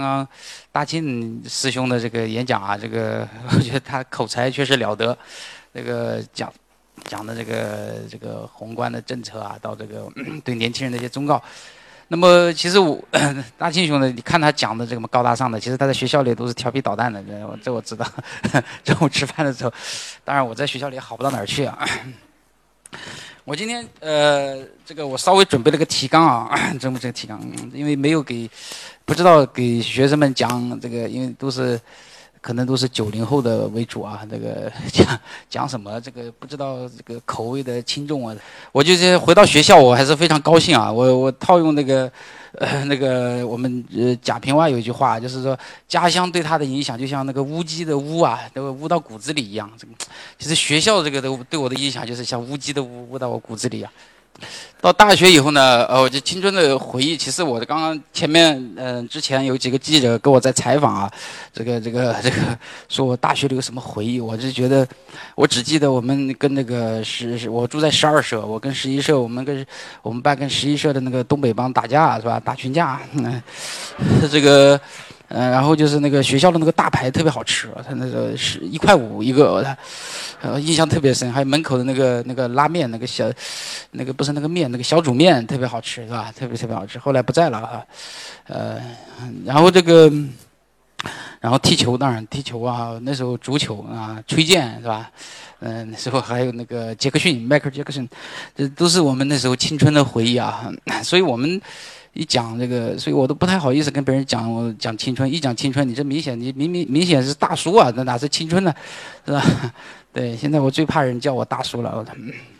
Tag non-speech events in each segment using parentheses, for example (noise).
刚刚大庆师兄的这个演讲啊，这个 (laughs) 我觉得他口才确实了得，这个讲讲的这个这个宏观的政策啊，到这个 (clears throat) 对年轻人的一些忠告。那么其实我 (clears throat) 大庆兄呢，你看他讲的这么高大上的，其实他在学校里都是调皮捣蛋的，这这我知道。(laughs) 中午吃饭的时候，当然我在学校里好不到哪儿去啊。我今天呃，这个我稍微准备了个提纲啊，(clears throat) 这么这个提纲，因为没有给，不知道给学生们讲这个，因为都是可能都是九零后的为主啊，(laughs) 这个讲讲什么，这个不知道这个口味的轻重啊。我就是回到学校，我还是非常高兴啊，我我套用那个。呃，那个我们呃贾平凹有一句话，就是说家乡对他的影响就像那个乌鸡的乌啊，那个乌到骨子里一样。这个其实学校这个都对我的影响就是像乌鸡的乌，乌到我骨子里啊。到大学以后呢，呃，我就青春的回忆。其实我的刚刚前面，嗯，之前有几个记者跟我在采访啊，这个这个这个，(laughs) 说我大学里有什么回忆？我就觉得，我只记得我们跟那个十，我住在十二社，我跟十一社，我们跟我们班跟十一社的那个东北帮打架是吧？打群架，嗯，(laughs) 这个。嗯，然后就是那个学校的那个大排特别好吃，他那个是一块五一个，他，呃，印象特别深。还有门口的那个那个拉面，那个小，那个不是那个面，那个小煮面特别好吃，是吧？特别特别好吃。后来不在了哈，呃，然后这个，然后踢球当然踢球啊，那时候足球啊，崔健是吧？嗯，那时候还有那个杰克逊，迈克尔杰克逊，这都是我们那时候青春的回忆啊。(coughs) 所以我们。一讲这个，所以我都不太好意思跟别人讲我讲青春。一讲青春，你这明显你明明明显是大叔啊，那哪是青春呢，是吧？(laughs) 对，现在我最怕人叫我大叔了。我 (laughs)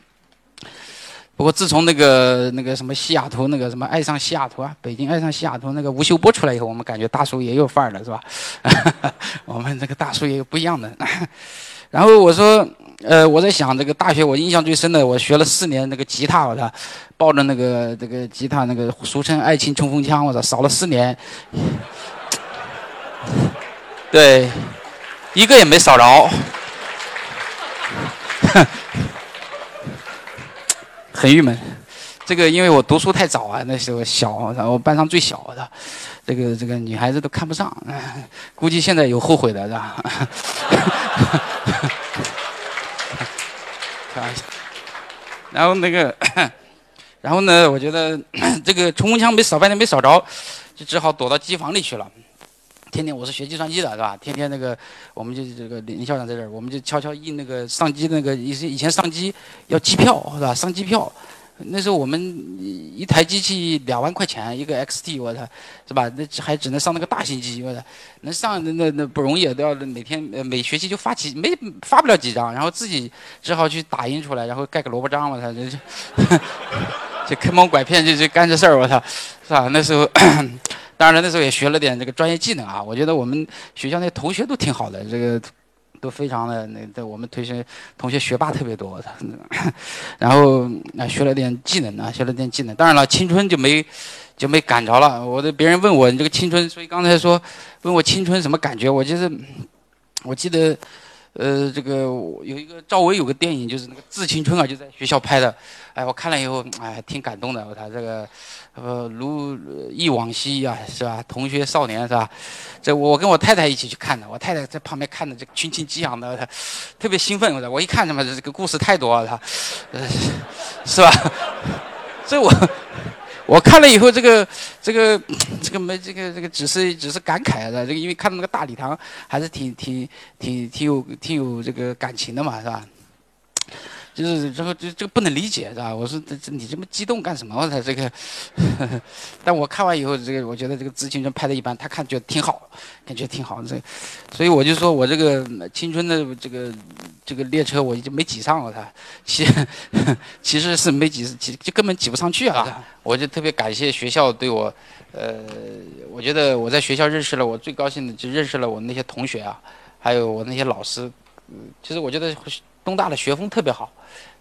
不过自从那个那个什么西雅图那个什么爱上西雅图啊，北京爱上西雅图那个吴秀波出来以后，我们感觉大叔也有范儿了，是吧？(laughs) 我们这个大叔也有不一样的。(laughs) 然后我说，呃，我在想这个大学，我印象最深的，我学了四年那个吉他，我操，抱着那个这个吉他，那个俗称爱情冲锋枪，我操，扫了四年，(laughs) 对，一个也没扫着，很郁闷。这个因为我读书太早啊，那时候小，然后班上最小的，这个这个女孩子都看不上，估计现在有后悔的是吧？开玩笑。然后那个，(coughs) 然后呢？我觉得 (coughs) 这个冲锋枪没扫半天没扫着，就只好躲到机房里去了。天天我是学计算机的，是吧？天天那个，我们就这个林校长在这儿，我们就悄悄印那个上机那个以以前上机要机票是吧？上机票。那时候我们一台机器两万块钱一个 XT，我操，是吧？那还只能上那个大型机，我操，能上那那那不容易，都要每天每学期就发几没发不了几张，然后自己只好去打印出来，然后盖个萝卜章，我操，这这这坑蒙拐骗就就干这事儿，我操，是吧？那时候当然，那时候也学了点这个专业技能啊。我觉得我们学校那同学都挺好的，这个。都非常的那，在我们同学同学学霸特别多，(laughs) 然后啊学了点技能啊，学了点技能。当然了，青春就没就没赶着了。我的别人问我你这个青春，所以刚才说问我青春什么感觉，我就是我记得。呃，这个有一个赵薇有个电影，就是那个《致青春》啊，就在学校拍的。哎，我看了以后，哎，挺感动的。我操这个，呃，如忆往昔呀，是吧？同学少年是吧？这我跟我太太一起去看的，我太太在旁边看的，这群情激昂的，特别兴奋。我操我一看他妈这个故事太多了，他，是吧？(laughs) 所以我。我看了以后，这个、这个、这个没这个、这个只是只是感慨的。这个因为看到那个大礼堂，还是挺挺挺挺有挺有这个感情的嘛，是吧？就是这个这这个不能理解，是吧？我说这这你这么激动干什么？我操这个！(laughs) 但我看完以后，这个我觉得这个《致青春》拍的一般，他看觉得挺好，感觉挺好。这，所以我就说我这个青春的这个这个列车我已经没挤上了，他其 (laughs) 其实是没挤，挤就根本挤不上去啊！我就特别感谢学校对我，呃，我觉得我在学校认识了我最高兴的，就认识了我那些同学啊，还有我那些老师。嗯，其实我觉得东大的学风特别好。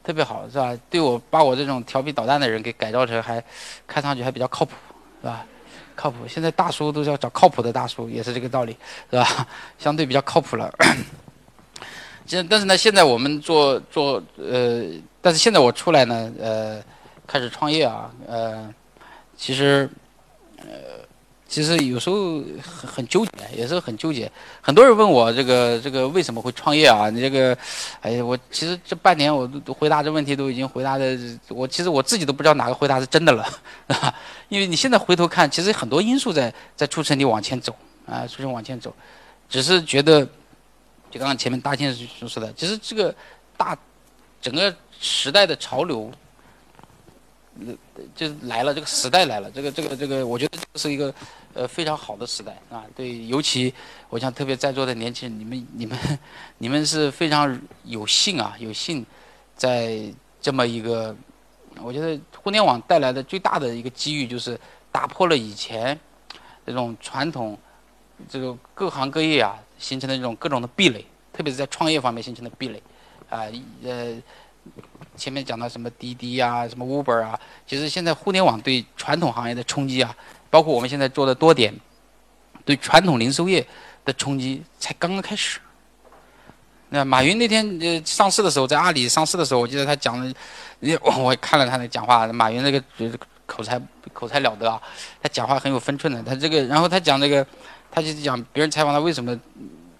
特别好是吧？对我把我这种调皮捣蛋的人给改造成还看上去还比较靠谱，是吧？靠谱。现在大叔都是要找靠谱的大叔，也是这个道理，是吧？(laughs) 相对比较靠谱了。(coughs) 现但是呢，现在我们做做呃，但是现在我出来呢，呃，开始创业啊，呃，其实呃，其实有时候很很纠结，也是很纠结。很多人问我这个这个为什么会创业啊？你这个，哎呀，我其实这半年我都回答这问题都已经回答的，我其实我自己都不知道哪个回答是真的了，(laughs) 因为你现在回头看，其实很多因素在在促成你往前走啊，促成往前走。只是觉得，就刚刚前面大庆所说的，其实这个大整个时代的潮流。就是来了，这个时代来了，这个这个这个，我觉得这是一个呃非常好的时代啊。对，尤其我想特别在座的年轻人，你们你们你们是非常有幸啊，有幸在这么一个，我觉得互联网带来的最大的一个机遇，就是打破了以前这种传统这个各行各业啊形成的这种各种的壁垒，特别是在创业方面形成的壁垒啊，呃。前面讲到什么滴滴啊，什么 Uber 啊，其实现在互联网对传统行业的冲击啊，包括我们现在做的多点，对传统零售业的冲击才刚刚开始。那马云那天呃上市的时候，在阿里上市的时候，我记得他讲了，我我看了他的讲话，马云那个口才口才了得啊，他讲话很有分寸的。他这个，然后他讲这个，他就讲别人采访他为什么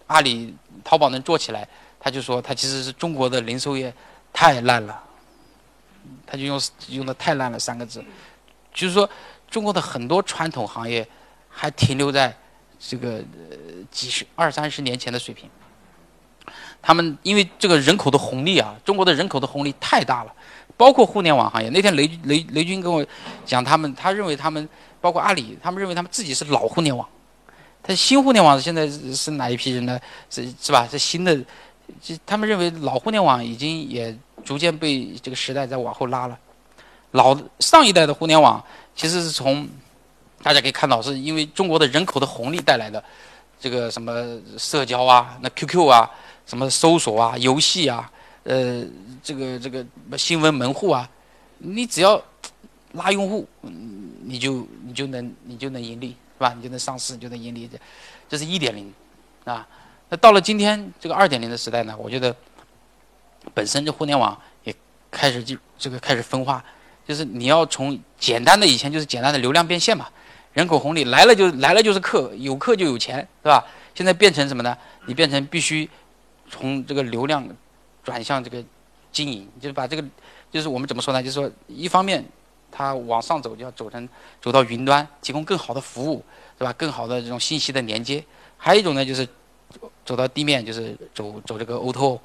阿里淘宝能做起来，他就说他其实是中国的零售业。太烂了，他就用用的太烂了三个字，就是说中国的很多传统行业还停留在这个呃几十二三十年前的水平。他们因为这个人口的红利啊，中国的人口的红利太大了，包括互联网行业。那天雷雷雷军跟我讲，他们他认为他们包括阿里，他们认为他们自己是老互联网，他新互联网现在是哪一批人呢？是是吧？是新的，就他们认为老互联网已经也。逐渐被这个时代在往后拉了。老上一代的互联网其实是从大家可以看到，是因为中国的人口的红利带来的。这个什么社交啊，那 QQ 啊，什么搜索啊，游戏啊，呃，这个这个新闻门户啊，你只要拉用户，你就你就能你就能盈利，是吧？你就能上市，就能盈利。这这是一点零啊。那到了今天这个二点零的时代呢，我觉得。本身这互联网也开始就这个开始分化，就是你要从简单的以前就是简单的流量变现嘛，人口红利来了就来了就是客，有客就有钱，是吧？现在变成什么呢？你变成必须从这个流量转向这个经营，就是把这个就是我们怎么说呢？就是说一方面它往上走就要走成走到云端，提供更好的服务，是吧？更好的这种信息的连接，还有一种呢就是走到地面，就是走走这个 O2O。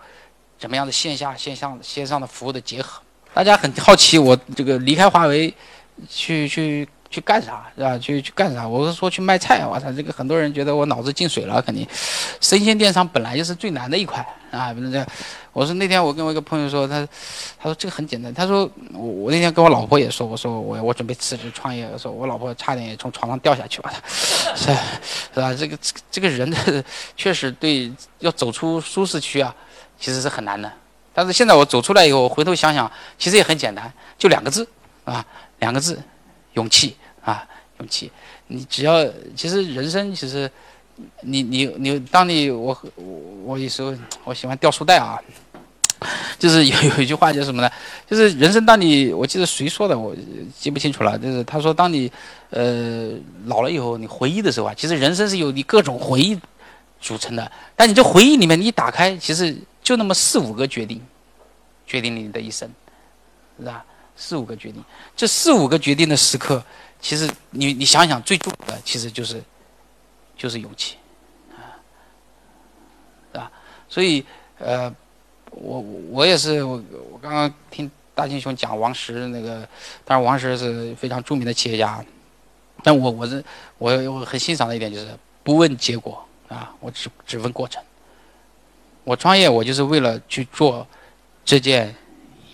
什么样的线下、线上、线上的服务的结合？大家很好奇，我这个离开华为，去去去干啥，是吧？去去干啥？我是说去卖菜。我操，这个很多人觉得我脑子进水了，肯定。生鲜电商本来就是最难的一块啊，不是这样。我说那天我跟我一个朋友说，他他说这个很简单。他说我我那天跟我老婆也说，我说我我准备辞职创业。我说我老婆差点也从床上掉下去了，(laughs) 是是吧？这个这个人的确实对要走出舒适区啊。其实是很难的，但是现在我走出来以后，回头想想，其实也很简单，就两个字，啊，两个字，勇气啊，勇气。你只要，其实人生其实，你你你，当你我我我有时候我喜欢掉书袋啊，就是有 (laughs) 有一句话叫什么呢？就是人生当你，我记得谁说的，我记不清楚了。就是他说，当你呃老了以后，你回忆的时候啊，其实人生是由你各种回忆组成的。但你这回忆里面，你一打开，其实。就那么四五个决定，决定了你的一生，是吧？四五个决定，这四五个决定的时刻，其实你你想想，最重要的其实就是就是勇气，啊，是吧？所以呃，我我也是我我刚刚听大金兄讲王石那个，当然王石是非常著名的企业家，但我我是我我很欣赏的一点就是不问结果啊，我只只问过程。我创业，我就是为了去做这件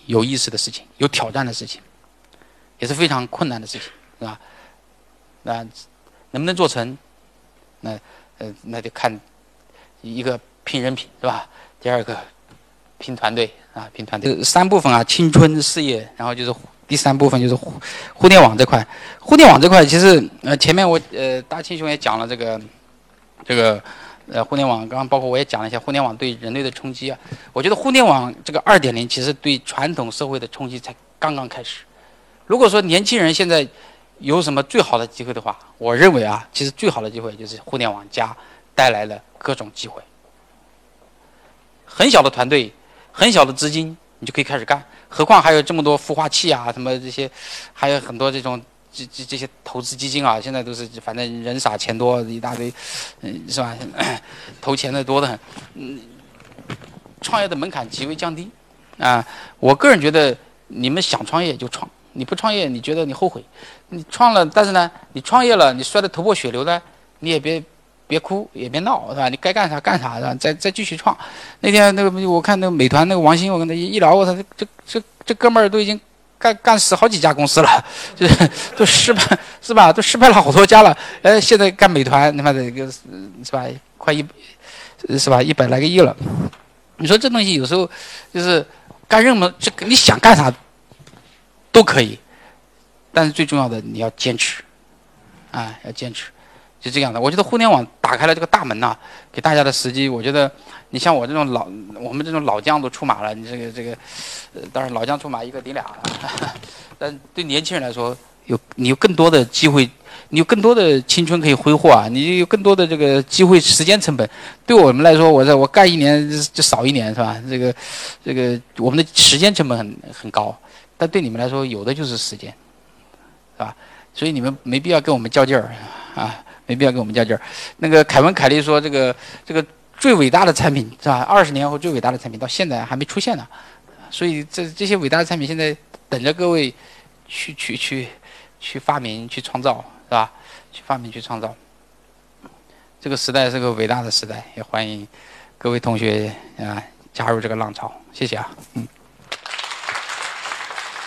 有意思的事情、有挑战的事情，也是非常困难的事情，是吧？那能不能做成？那呃，那就看一个拼人品，是吧？第二个拼团队啊，拼团队。三部分啊，青春事业，然后就是第三部分就是互互联网这块。互联网这块其实呃，前面我呃大青兄也讲了这个这个。呃，互联网刚刚包括我也讲了一下互联网对人类的冲击啊。我觉得互联网这个二点零其实对传统社会的冲击才刚刚开始。如果说年轻人现在有什么最好的机会的话，我认为啊，其实最好的机会就是互联网加带来的各种机会。很小的团队，很小的资金，你就可以开始干。何况还有这么多孵化器啊，什么这些，还有很多这种这这这些投资基金啊，现在都是反正人傻钱多一大堆，嗯，是吧？(coughs) 投钱的多的很，嗯，创业的门槛极为降低啊。我个人觉得，你们想创业就创，你不创业你觉得你后悔，你创了，但是呢，你创业了，你摔得头破血流的，你也别。别哭也别闹，是吧？你该干啥干啥，是吧？再再继续创。那天那个我看那个美团那个王兴，我跟他一聊，我操，这这这哥们儿都已经干干死好几家公司了，就是都失败是吧？都失败了好多家了。哎，现在干美团，他妈的一个是吧？快一是吧？一百来个亿了。你说这东西有时候就是干任何这个你想干啥都可以，但是最重要的你要坚持，啊，要坚持。就这样的，我觉得互联网打开了这个大门呐，给大家的时机。我觉得，你像我这种老，我们这种老将都出马了，你这个这个，呃，当然老将出马一个顶俩，(laughs) 但对年轻人来说，有你有更多的机会，你有更多的青春可以挥霍啊，你有更多的这个机会，时间成本。对我们来说，我这我干一年就少一年是吧？这个这个我们的时间成本很很高，但对你们来说，有的就是时间，是吧？所以你们没必要跟我们较劲儿啊。没必要跟我们较劲儿。那个凯文·凯利说：“这个这个最伟大的产品是吧？二十年后最伟大的产品到现在还没出现呢。所以这这些伟大的产品现在等着各位去去去去发明、去创造，是吧？去发明、去创造。这个时代是个伟大的时代，也欢迎各位同学啊加入这个浪潮。谢谢啊，嗯。”